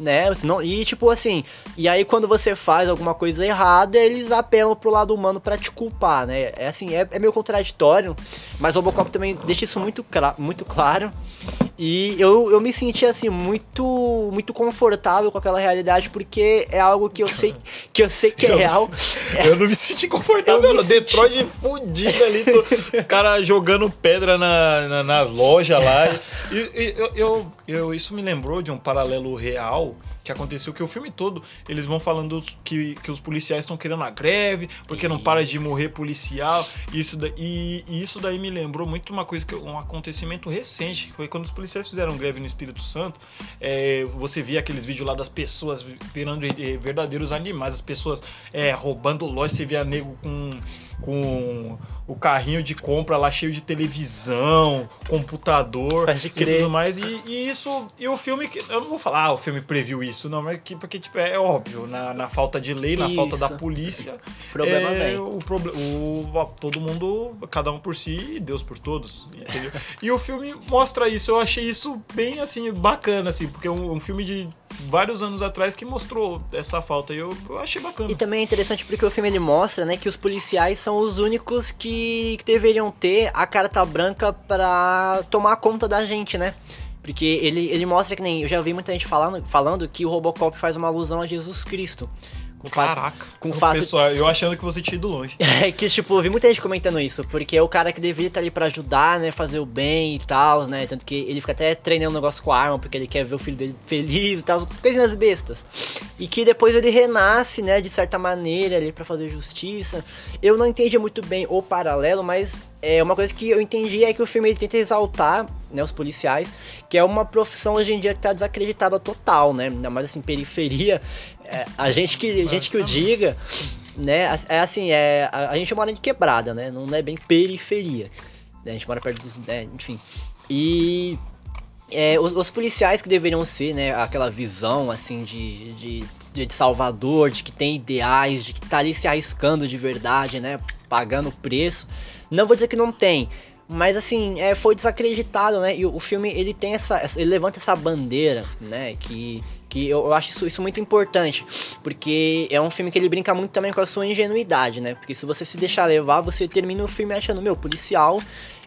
né? Senão, e tipo assim, e aí quando você faz alguma coisa errada, eles apelam pro lado humano pra te culpar, né? É assim, é, é meio contraditório, mas o Robocop também deixa isso muito, muito claro. E eu, eu me senti assim muito muito confortável com aquela realidade porque é algo que eu sei [laughs] que eu sei que é Eu- real. [laughs] Eu não me senti confortável, Eu me senti- Detroit fudido ali, tô- os caras jogando pedra na- na- nas lojas lá. E, e eu, eu- eu- isso me lembrou de um paralelo real que aconteceu que o filme todo eles vão falando que, que os policiais estão querendo a greve porque não para de morrer policial. E isso, da- e, e isso daí me lembrou muito uma coisa que um acontecimento recente que foi quando os policiais fizeram greve no Espírito Santo é, você via aqueles vídeos lá das pessoas virando eh, verdadeiros animais as pessoas é, roubando loja você via nego com com o carrinho de compra lá cheio de televisão, computador e tudo mais. E, e isso, e o filme, eu não vou falar, ah, o filme previu isso, não, mas que, porque tipo, é óbvio, na, na falta de lei, na falta da Isso. polícia, [laughs] Problema é, o, proble- o a- todo mundo, cada um por si e Deus por todos, entendeu? e o filme mostra isso, eu achei isso bem, assim, bacana, assim, porque é um, um filme de vários anos atrás que mostrou essa falta e eu, eu achei bacana. E também é interessante porque o filme ele mostra, né, que os policiais são os únicos que, que deveriam ter a carta branca pra tomar conta da gente, né? Porque ele, ele mostra que nem. Eu já ouvi muita gente falando, falando que o Robocop faz uma alusão a Jesus Cristo. Com o fato- Caraca, com o o fato- pessoal, eu achando que você tinha ido longe. [laughs] É que, tipo, eu vi muita gente comentando isso, porque é o cara que deveria estar ali pra ajudar, né, fazer o bem e tal, né, tanto que ele fica até treinando um negócio com a arma, porque ele quer ver o filho dele feliz e tal, coisinhas bestas. E que depois ele renasce, né, de certa maneira ali pra fazer justiça. Eu não entendi muito bem o paralelo, mas é uma coisa que eu entendi é que o filme ele tenta exaltar, né, os policiais, que é uma profissão hoje em dia que tá desacreditada total, né, ainda mais assim, periferia, é, a gente que, a gente que o diga, né? É assim, é, a, a gente mora em quebrada, né? Não é bem periferia. né, A gente mora perto dos. né, enfim. E. é, os, os policiais que deveriam ser, né, aquela visão, assim, de, de, de, de salvador, de que tem ideais, de que tá ali se arriscando de verdade, né, pagando preço. Não vou dizer que não tem, mas assim, é, foi desacreditado, né, e o, o filme, ele tem essa, ele levanta essa bandeira, né, que, que eu, eu acho isso, isso muito importante, porque é um filme que ele brinca muito também com a sua ingenuidade, né, porque se você se deixar levar, você termina o filme achando, meu, policial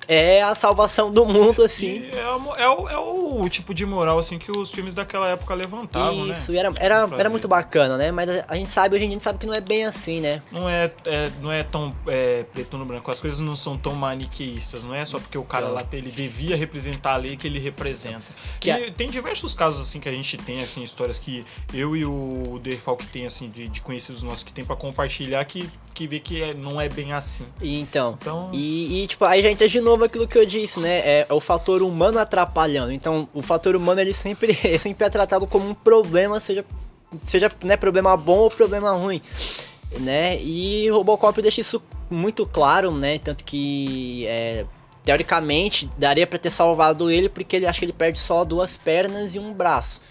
é a salvação do mundo, assim, é, é o, é o tipo de moral assim que os filmes daquela época levantavam, Isso, né? era, era, era muito bacana, né? Mas a, gente sabe, hoje em dia a gente sabe que não é bem assim, né? Não é, é- não é tão é, preto no branco, as coisas não são tão maniqueístas, não é só porque o cara Então. lá ele devia representar a lei que ele representa. Que E tem diversos casos assim que a gente tem aqui em histórias que eu e o Defalque tem assim de, de conhecidos nossos que tem pra compartilhar que, que vê que é- não é bem assim. Então. Então- E, e, tipo, aí já entra de novo aquilo que eu disse, né? É, é o fator humano atrapalhando. Então, o fator humano ele sempre, [laughs] ele sempre é tratado como um problema, seja, seja né, problema bom ou problema ruim. Né? E o Robocop deixa isso muito claro, né? Tanto que. é, teoricamente, daria pra ter salvado ele, porque ele acha que ele perde só duas pernas e um braço.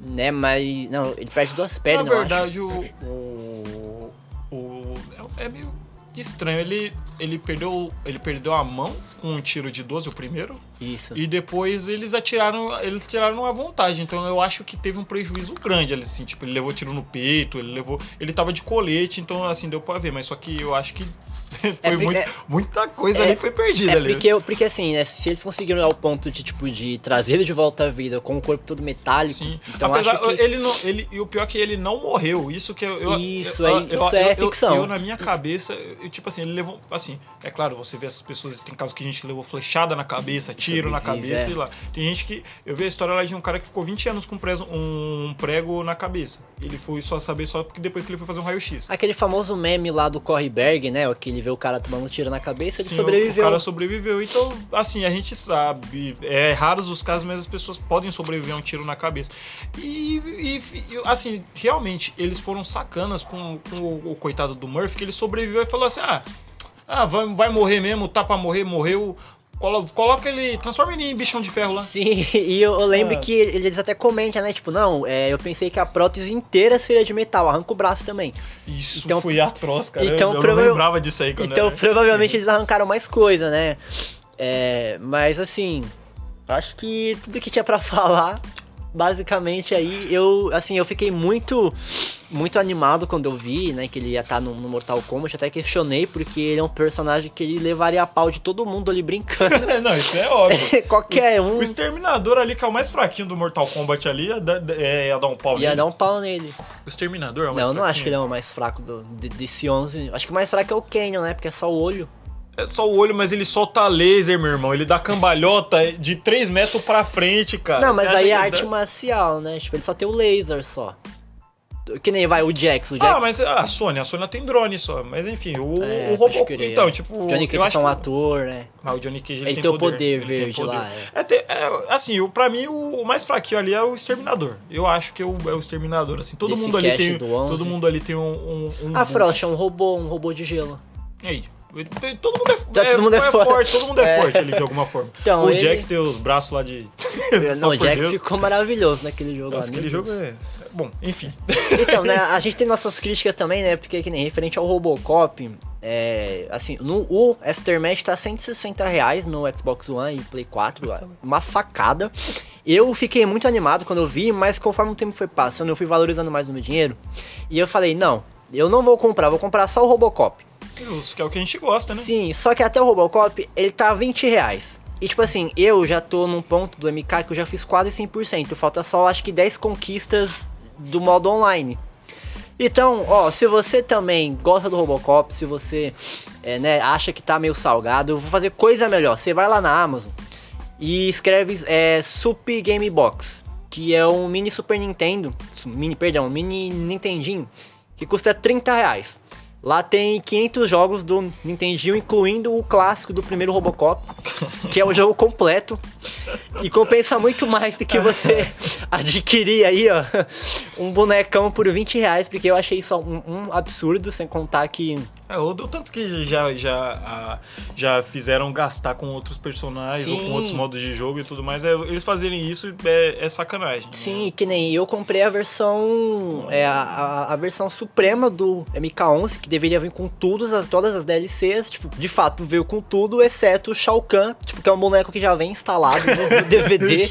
Né, mas. Não, ele perde duas pernas, Na verdade, o, o, o- é, é meio estranho. Ele, ele, perdeu, ele perdeu a mão com um tiro de 12, o primeiro. Isso. E depois eles atiraram, eles tiraram a vantagem. Então eu acho que teve um prejuízo grande ali, assim, tipo, ele levou tiro no peito, ele levou, ele tava de colete, então assim deu pra ver, mas só que eu acho que [laughs] foi É porque- muito- muita coisa é- ali foi perdida É ali. porque, porque assim, né? Se eles conseguiram ao ponto de, tipo, de trazer ele de volta à vida com o corpo todo metálico, Sim. então Apesar, acho que. ele não, ele, e o pior é que ele não morreu. Isso que eu. eu Isso eu, aí- isso é ficção. Eu, na minha cabeça, eu, tipo assim, ele levou. Assim, é claro, você vê essas pessoas. Tem casos que a gente levou flechada na cabeça, tiro na cabeça, é. sei lá. Tem gente que. Eu vi a história lá de um cara que ficou 20 anos com um, preso, um prego na cabeça. Ele foi só saber só porque depois que ele foi fazer um raio-x. Aquele famoso meme lá do Correberg, né? Que ele vê o cara tomando tiro na cabeça, ele Sim, sobreviveu. O cara sobreviveu. Então, assim, a gente sabe. É raros os casos, mas as pessoas podem sobreviver a um tiro na cabeça. E, e- e, assim, realmente, eles foram sacanas com, com o, o coitado do Murphy, que ele sobreviveu e falou assim: ah, ah vai, vai morrer mesmo, tá pra morrer, morreu. Colo- Coloca ele, transforma ele em bichão de ferro lá. Sim, e eu, eu lembro Ah. que eles até comentam, né? Tipo, não, é, eu pensei que a prótese inteira seria de metal, arranca o braço também. Isso Então- foi atroz, cara. então, eu, eu prova- não lembrava disso aí quando Então, era- provavelmente eles arrancaram mais coisa, né? É, mas assim, acho que tudo que tinha pra [laughs] falar, basicamente aí, eu, assim, eu fiquei muito, muito animado quando eu vi, né, que ele ia estar no, no Mortal Kombat, até questionei, porque ele é um personagem que ele levaria a pau de todo mundo ali brincando. [laughs] não, isso é óbvio. [laughs] Qualquer um O Exterminador ali, que é o mais fraquinho do Mortal Kombat ali, ia dar, é, ia dar um pau ia nele. dar um pau nele. O Exterminador é o mais Não, eu não acho que ele fraquinho. é o mais fraco do, de- desse 11. Acho que o mais fraco é o Canyon, né, porque é só o olho. É só o olho, mas ele solta laser, meu irmão. Ele dá cambalhota de 3 metros pra frente, cara. Não, mas aí é dá- arte marcial, né? Tipo, ele só tem o laser só. Que nem vai o Jax, o Jax. Ah, mas a Sony, a Sony tem drone só. Mas enfim, o, É, o robô. crer, Então, é. tipo. Johnny Cage é só um que- ator, né? Ah, o Johnny Cage ele, Ele tem o poder ele tem verde lá, É, tem- é, assim, o, pra mim o, o mais fraquinho ali é o Exterminador. Eu acho que é o, é o Exterminador, assim. Todo Desse mundo ali tem. do 11. Todo mundo ali tem um. um, um A boost. Frost é um robô, um robô de gelo. E aí? Todo mundo é, Tá, todo mundo é forte. Todo mundo é, É. forte ali de alguma forma. Então, o ele- Jax tem os braços lá de. [laughs] Não, o Jax Deus. ficou maravilhoso naquele jogo. Nossa, aquele meu jogo é. é Bom, enfim. Então, né, [laughs] a gente tem nossas críticas também, né? Porque que nem referente ao Robocop, é, assim, no, o Aftermath tá 160 reais no Xbox One e Play 4, uma facada. Eu fiquei muito animado quando eu vi, mas conforme o tempo foi passando, eu fui valorizando mais o meu dinheiro. E eu falei, não, eu não vou comprar, vou comprar só o Robocop. Justo, que é o que a gente gosta, né? Sim, só que até o Robocop, ele tá 20 reais. E tipo assim, eu já tô num ponto do MK que eu já fiz quase 100%. Falta só, acho que 10 conquistas do modo online. Então, ó, se você também gosta do Robocop, se você é, né, acha que tá meio salgado, eu vou fazer coisa melhor. Você vai lá na Amazon e escreve é, Sup Game Box, que é um mini Super Nintendo, mini, perdão, um mini Nintendinho, que custa 30 reais. Lá tem 500 jogos do Nintendinho, incluindo o clássico do primeiro Robocop, [laughs] que é o jogo completo. E compensa muito mais do que você [laughs] adquirir aí, ó, um bonecão por 20 reais, porque eu achei isso um, um absurdo, sem contar que É, o tanto que já, já, já fizeram gastar com outros personagens ou com Sim. outros modos de jogo e tudo mais. É, eles fazerem isso é, é sacanagem. né? Sim, que nem eu comprei a versão. É a, a, a versão suprema do MK11, que deveria vir com todas as, todas as DLCs. Tipo, de fato, veio com tudo, exceto o Shao Kahn, tipo, que é um boneco que já vem instalado no, [laughs] no DVD.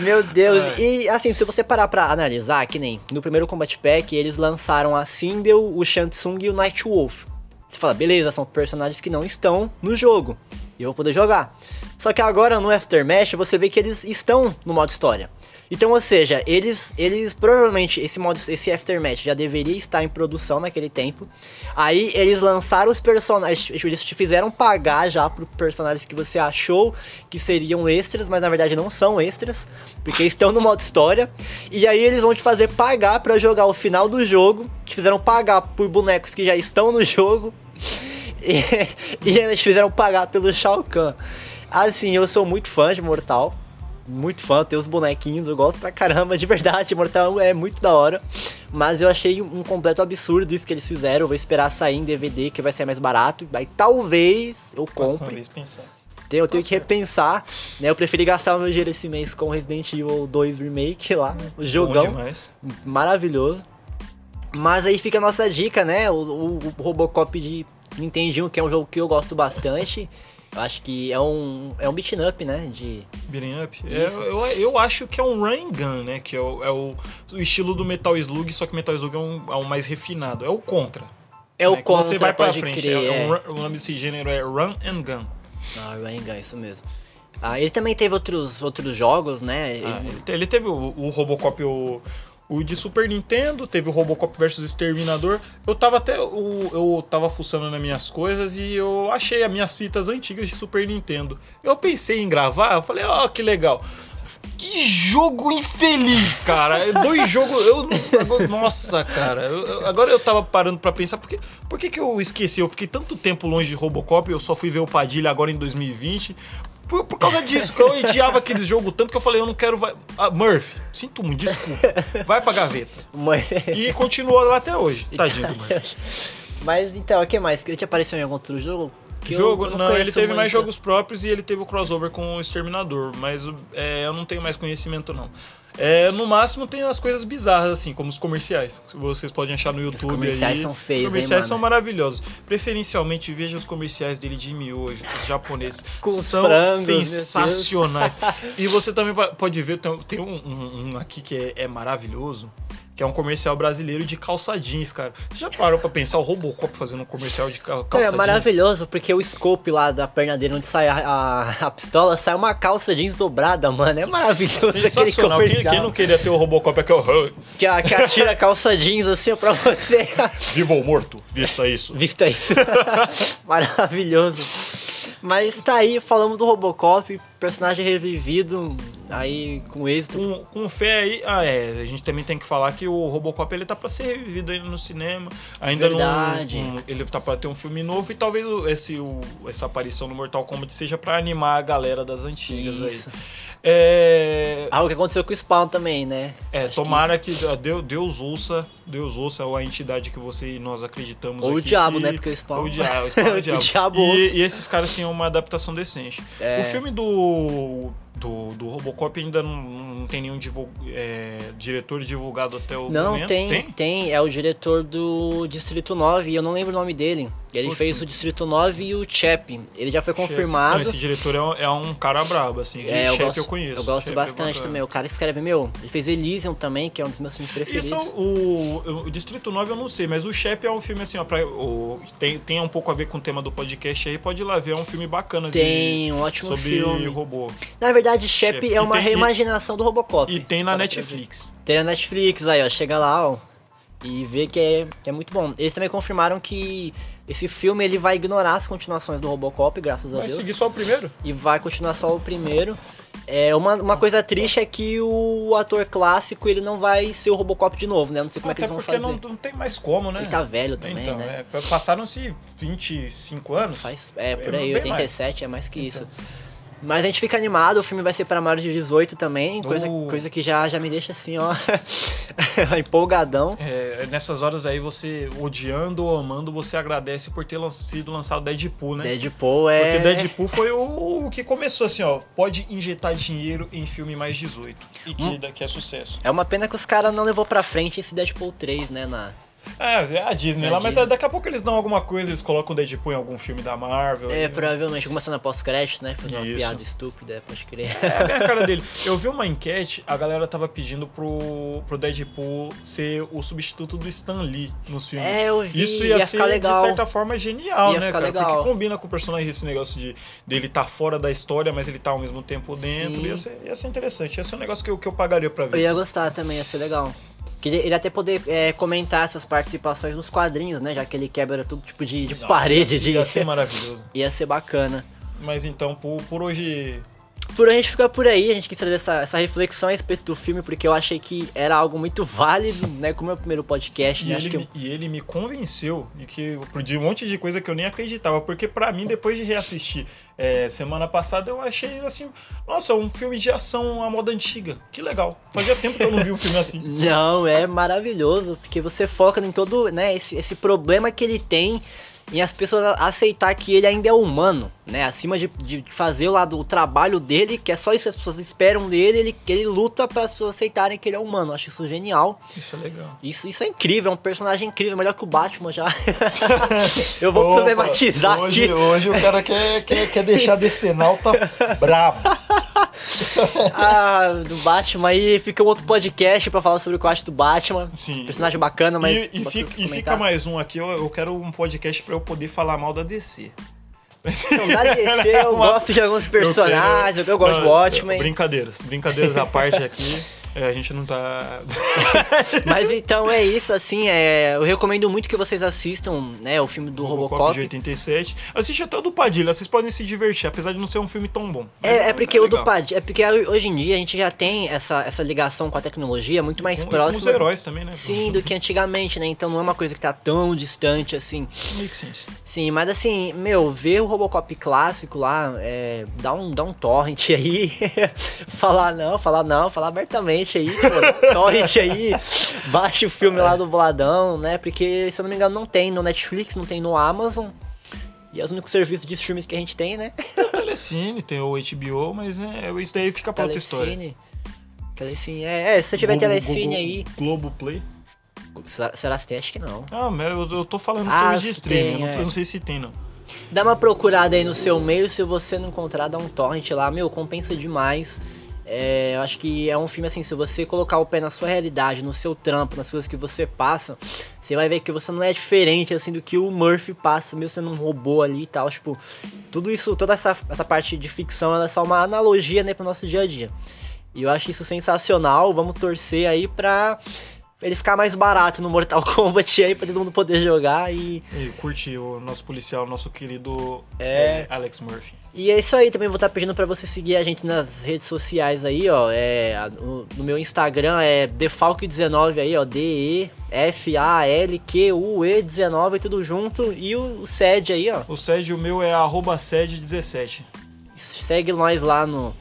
Meu Deus, É. e assim, se você parar pra analisar, que nem no primeiro Combat Pack, eles lançaram a Sindel, o Shansung e o Nightwolf. Você fala, beleza, são personagens que não estão no jogo, e eu vou poder jogar. Só que agora no Aftermath você vê que eles estão no modo história. Então, ou seja, eles, eles provavelmente esse modo, esse Aftermath já deveria estar em produção naquele tempo. Aí eles lançaram os personagens, eles te fizeram pagar já pro personagens que você achou que seriam extras, mas na verdade não são extras, porque estão no modo história. E aí eles vão te fazer pagar pra jogar o final do jogo, te fizeram pagar por bonecos que já estão no jogo. [laughs] E, e eles fizeram pagar pelo Shao Kahn. Assim, eu sou muito fã de Mortal. Muito fã, tem os bonequinhos, eu gosto pra caramba, de verdade. Mortal é muito da hora. Mas eu achei um completo absurdo isso que eles fizeram. Eu vou esperar sair em DVD, que vai ser mais barato. Aí talvez eu compre. vez pensar. Tenho, eu tenho Tá que repensar, né? Eu preferi gastar o meu dinheiro esse mês com Resident Evil 2 Remake lá, o jogão maravilhoso. Mas aí fica a nossa dica, né? O, o- o Robocop de Nintendinho, que é um jogo que eu gosto bastante. Eu acho que é um, é um beat up, né? De, Beating up. É, eu, eu acho que é um run and gun, né? Que é, o, é o, o estilo do Metal Slug, só que Metal Slug é um, é um mais refinado. É o contra. É o né, que você contra, vai pra frente. crer, É- é é. um run- o nome desse gênero é Run and Gun. Ah, Ryan Gun, isso mesmo. Ah, ele também teve outros, outros jogos, né? Ah, Ele- ele teve o, o Robocop, o, o de Super Nintendo, teve o Robocop versus Exterminador. Eu tava até. o- eu tava fuçando nas minhas coisas e eu achei as minhas fitas antigas de Super Nintendo. Eu pensei em gravar, eu falei, ó, que legal. Que jogo infeliz, cara. É Dois [laughs] jogos. Eu Nossa, cara. eu- eu- agora eu tava parando pra pensar. Por que, por que, que eu esqueci? Eu fiquei tanto tempo longe de Robocop. Eu só fui ver o Padilha agora em 2020. Por, por causa disso, que eu odiava aqueles jogos tanto que eu falei, eu não quero. Vai... Ah, Murphy, sinto muito, desculpa. Vai pra gaveta. E continua lá até hoje. Tadinho do Murphy. Mas então, o que mais? Ele te apareceu em algum outro jogo? Que Jogo, eu não, ele teve mais muito. jogos próprios e ele teve o crossover com o Exterminador, mas é, eu não tenho mais conhecimento não. É, no máximo tem as coisas bizarras, assim, como os comerciais. que Vocês podem achar no YouTube comerciais aí. são feios, Os comerciais hein, são maravilhosos. Preferencialmente veja os comerciais dele de miojo, os japoneses. Com os são frangos, sensacionais. [laughs] e você também pode ver, tem, tem um, um- um aqui que é, é maravilhoso. Que é um comercial brasileiro de calça jeans, cara. Você já parou pra pensar o Robocop fazendo um comercial de cal- calça É jeans? maravilhoso, porque o scope lá da perna dele, onde sai a, a, a pistola, sai uma calça jeans dobrada, mano. É maravilhoso aquele Sensacional. Quem, comercial. quem não queria ter o Robocop aqui, ó. [laughs] que, a- que atira a calça jeans assim pra você. Vivo ou morto? Vista isso. Vista isso. [laughs] Maravilhoso. Mas tá aí, falamos do Robocop, personagem revivido, aí com êxito. Com, com fé aí, ah, é, a gente também tem que falar que o Robocop ele tá pra ser revivido ainda no cinema. Ainda Verdade. não. um- ele tá pra ter um filme novo e talvez esse, o- essa aparição no Mortal Kombat seja pra animar a galera das antigas Isso. aí. É. Algo que aconteceu com o Spawn também, né? É, Acho tomara que, ah, Deus, Deus ouça, Deus ouça a entidade que você e nós acreditamos Ou o diabo, que- né? Porque o Spawn- Ou o diabo, o Spawn é [laughs] o Que o diabo. diabo e, e esses caras têm uma adaptação decente. É. O filme do, do, do Robocop ainda não, não tem nenhum divul- é, diretor divulgado até o Não, momento. tem, tem, É o diretor do Distrito 9, e eu não lembro o nome dele. Ele Putz. fez o Distrito 9 e o Chap. Ele já foi Não, confirmado. esse diretor é um, é um cara brabo, assim. É, eu Chefe gosto, eu conheço. eu gosto Chefe é bastante bacana. também. O cara escreve, meu, ele fez Elysium também, que é um dos meus filmes preferidos. Isso, o, o Distrito 9 eu não sei, mas o Shep é um filme assim, ó, pra, o, tem, tem um pouco a ver com o tema do podcast aí, pode ir lá ver, é um filme bacana de- Tem um ótimo sobre filme. robô. Na verdade, Shep Shep. é E uma tem- e- reimaginação do Robocop. E tem na Netflix. Tem na Netflix aí, ó. Chega lá, ó. E vê que é, que é muito bom. Eles também confirmaram que esse filme ele vai ignorar as continuações do Robocop, graças a Vai Deus. seguir só o primeiro? E vai continuar só o primeiro. É, uma, uma coisa triste é que o ator clássico ele não vai ser o Robocop de novo, né? Não sei como é que Até eles vão porque fazer. não, não tem mais como, né? Ele tá velho também, então, né? é, passaram-se 25 anos. Faz, é, por É, aí, bem 87 é mais que isso. Mas a gente fica animado, o filme vai ser para maiores de 18 também, coisa, Uh. coisa que já, já me deixa assim, ó, [laughs] empolgadão. É, nessas horas aí, você odiando ou amando, você agradece por ter sido lançado Deadpool, né? Deadpool é... Porque Deadpool foi o, o que começou assim, ó. Pode injetar dinheiro em filme mais 18. E que, Hum. que é sucesso. É uma pena que os caras não levou pra frente esse Deadpool 3, né, na... É, é a Disney É a lá, mas Disney. daqui a pouco eles dão alguma coisa, eles colocam o Deadpool em algum filme da Marvel. É, aí, né? provavelmente, alguma cena pós-crédito, né, fazer uma Isso. piada estúpida, pode crer. É bem a cara dele. Eu vi uma enquete, a galera tava pedindo pro, pro Deadpool ser o substituto do Stan Lee nos filmes. É, eu vi, Isso ia, ia ser, legal. de certa forma, genial, Ia né, cara? legal. Porque combina com o personagem esse negócio de dele tá fora da história, mas ele tá ao mesmo tempo dentro. Ia ser, ia ser interessante. Ia ser um negócio que eu, que eu pagaria pra ver. Eu ia gostar também, ia ser legal. Que ele até poder é, comentar essas participações nos quadrinhos, né, já que ele quebra todo tipo de, de Nossa, parede ia, ser- de... ia ser maravilhoso. [laughs] Ia ser bacana. Mas então, por, por hoje. Por hoje a gente fica por aí, a gente quis trazer essa, essa reflexão a respeito do filme, porque eu achei que era algo muito válido, né? Como é o primeiro podcast, E né? Ele, me, e ele me convenceu de que de um monte de coisa que eu nem acreditava. Porque pra mim, depois de reassistir é, semana passada, eu achei assim, nossa, um filme de ação à moda antiga. Que legal. Fazia tempo que eu não vi um filme assim. [laughs] Não, é maravilhoso, porque você foca em todo, né, esse, esse problema que ele tem em as pessoas aceitar que ele ainda é humano, né? Acima de, de fazer lá do trabalho dele, que é só isso que as pessoas esperam dele, ele, que ele luta para as pessoas aceitarem que ele é humano. Eu acho isso genial. Isso é legal. Isso, isso é incrível, é um personagem incrível, melhor que o Batman já. [laughs] Eu vou Opa, problematizar hoje, aqui. Hoje o cara quer, quer, quer deixar decenal, tá brabo. [laughs] ah, do Batman aí. Fica um outro podcast pra falar sobre o que eu acho do Batman. Sim. Personagem bacana, mas. E, e, fica, o e fica mais um aqui, eu, eu quero um podcast pra eu poder falar mal da DC. Então, da DC, eu Uma- gosto de alguns personagens, eu, gosto Não, do Watchmen. Brincadeiras, brincadeiras à parte aqui. [laughs] É, a gente não tá. [laughs] Mas então é isso, assim, é, eu recomendo muito que vocês assistam, né, o filme do Robocop, Robocop. de 87. Assiste até o do Padilha, vocês podem se divertir, apesar de não ser um filme tão bom. É, é porque o do. Padilha, é porque hoje em dia a gente já tem essa, essa ligação com a tecnologia muito mais Com- e com os próxima. heróis também, né? Sim, do que antigamente, né? Então não é uma coisa que tá tão distante assim. Make sense. Sim, mas assim, meu, ver o Robocop clássico lá, é, dá, um, dá um torrent aí. [laughs] falar não, falar não, falar abertamente aí, pô, [laughs] torrent aí. Baixa o filme lá do Boladão, né? Porque, se eu não me engano, não tem no Netflix, não tem no Amazon. E é os únicos serviços de streams que a gente tem, né? Tem o Telecine, tem o HBO, mas né, isso daí fica pra outra história. Telecine. Telecine, é, é, se você tiver Globo- Telecine Globo- aí. Globoplay. Será, será que tem? Acho que não. Ah, mas eu, eu tô falando Ah, filmes de streaming, tem, eu, não, é. eu não sei se tem, não. Dá uma procurada aí no seu meio, se você não encontrar, dá um torrent lá, meu, compensa demais. É, eu acho que é um filme assim, se você colocar o pé na sua realidade, no seu trampo, nas coisas que você passa, você vai ver que você não é diferente assim do que o Murphy passa, mesmo sendo um robô ali e tal, tipo, tudo isso, toda essa, essa parte de ficção, ela é só uma analogia, né, pro nosso dia a dia. E eu acho isso sensacional, vamos torcer aí pra ele ficar mais barato no Mortal [laughs] Kombat aí, pra todo mundo poder jogar e E curte o nosso policial, nosso querido É. eh, Alex Murphy. E é isso aí, também vou estar pedindo pra você seguir a gente nas redes sociais aí, ó. É, a- no, meu Instagram é defalque19 aí, ó. D-E-F-A-L-Q-U-E 19, tudo junto. E o, o SED aí, ó. O sede, o meu é arroba sede17. Segue nós lá no,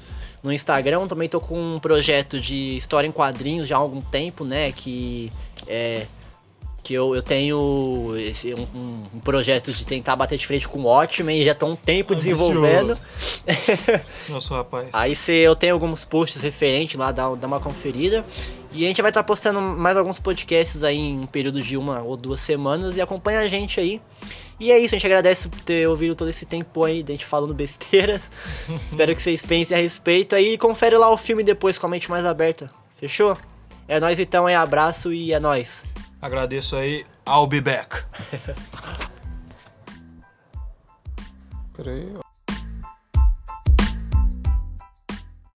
no Instagram. Também tô com um projeto de história em quadrinhos já há algum tempo, né? Que é. Que eu, eu tenho esse, um, um- projeto de tentar bater de frente com o Watchmen e já tô um tempo desenvolvendo. [laughs] Nosso rapaz. Aí cê, eu tenho alguns posts referentes lá, dá, dá uma conferida. E a gente vai estar postando mais alguns podcasts aí em um período de uma ou duas semanas e acompanha a gente aí. E é isso, a gente agradece por ter ouvido todo esse tempo aí, da gente falando besteiras. [laughs] Espero que vocês pensem a respeito aí e confere lá o filme depois com a mente mais aberta. Fechou? É nóis então, é abraço e é nóis. Agradeço aí. I'll be back. [laughs] Peraí.